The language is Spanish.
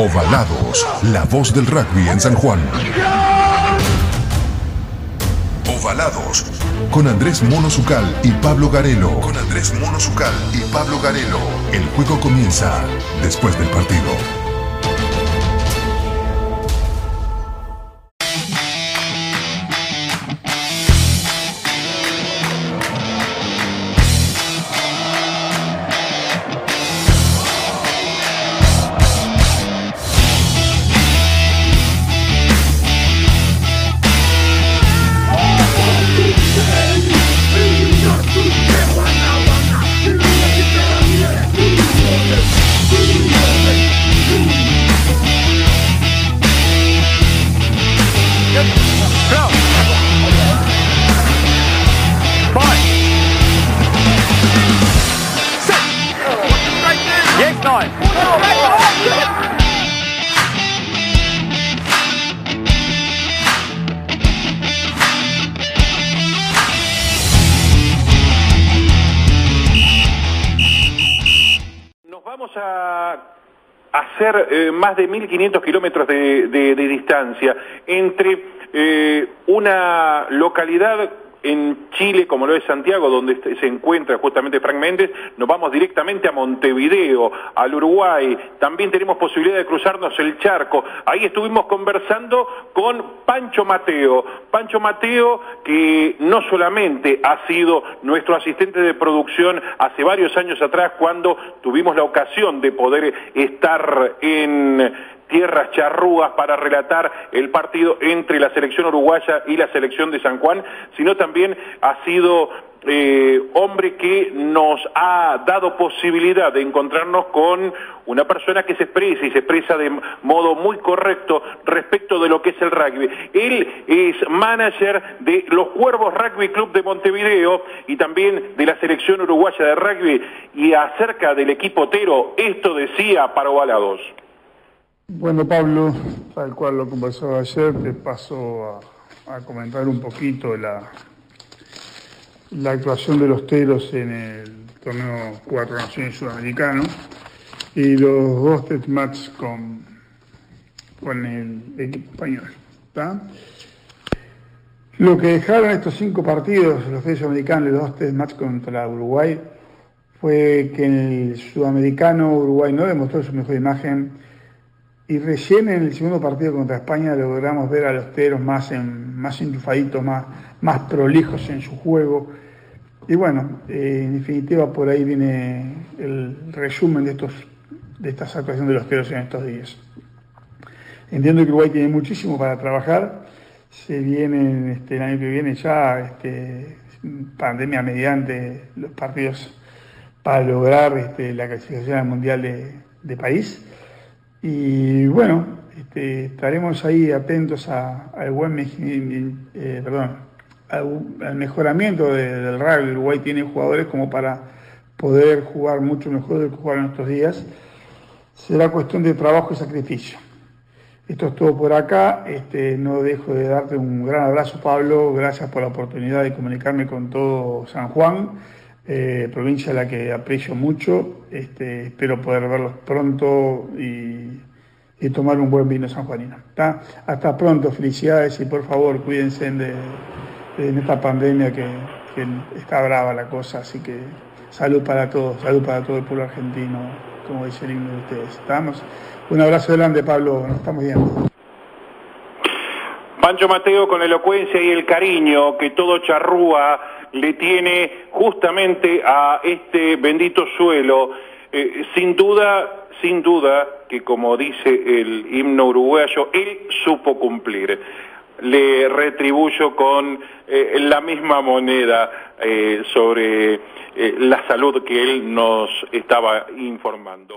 Ovalados, la voz del rugby en San Juan. Ovalados, con Andrés Mono Zucal y Pablo Garelo. Con Andrés Mono Zucal y Pablo Garelo. El juego comienza después del partido. Nos vamos a hacer eh, más de 1.500 kilómetros de, distancia entre eh, una localidad en Chile, como lo es Santiago, donde este- se encuentra justamente Frank Méndez, nos vamos directamente a Montevideo, al Uruguay, también tenemos posibilidad de cruzarnos el charco. Ahí estuvimos conversando con Pancho Mateo. Pancho Mateo, que no solamente ha sido nuestro asistente de producción hace varios años atrás, cuando tuvimos la ocasión de poder estar en tierras charrúas para relatar el partido entre la selección uruguaya y la selección de San Juan, sino también ha sido eh, hombre que nos ha dado posibilidad de encontrarnos con una persona que se expresa y se expresa de modo muy correcto respecto de lo que es el rugby. Él es manager de los Cuervos Rugby Club de Montevideo y también de la selección uruguaya de rugby y acerca del equipo Otero, esto decía para Ovalados. Bueno, Pablo, tal cual lo conversaba ayer, te paso a, a comentar un poquito la, actuación de los teros en el torneo Cuatro Naciones Sudamericano y los dos match con, con el equipo español. Lo que dejaron estos cinco partidos, los test sudamericanos y los dos test match contra Uruguay, fue que en el sudamericano Uruguay no demostró su mejor imagen y recién en el segundo partido contra España logramos ver a los teros más, más enchufaditos, más, más prolijos en su juego. Y bueno, eh, en definitiva por ahí viene el resumen de, estos, de estas actuaciones de los teros en estos días. Entiendo que Uruguay tiene muchísimo para trabajar. Se viene este, el año que viene ya, este, pandemia mediante, los partidos para lograr este, la clasificación al Mundial de, de país. Y bueno, este, estaremos ahí atentos a- al buen me- eh, perdón, al, mejoramiento de- del rugby. Uruguay tiene jugadores como para poder jugar mucho mejor de lo que jugaron estos días. Será cuestión de trabajo y sacrificio. Esto es todo por acá. Este, no dejo de darte un gran abrazo, Pablo. Gracias por la oportunidad de comunicarme con todo San Juan, eh, provincia a la que aprecio mucho. Este, espero poder verlos pronto y, tomar un buen vino sanjuanino. ¿tá? Hasta pronto, felicidades y por favor cuídense de, en esta pandemia que, que está brava la cosa. Así que salud para todos, salud para todo el pueblo argentino, como dice el himno de ustedes. ¿Estamos? Un abrazo grande, Pablo. Nos estamos viendo. Pancho Mateo con la elocuencia y el cariño que todo charrúa le tiene justamente a este bendito suelo. Eh, sin duda, sin duda que como dice el himno uruguayo, él supo cumplir. Le retribuyo con eh, la misma moneda eh, sobre la salud que él nos estaba informando.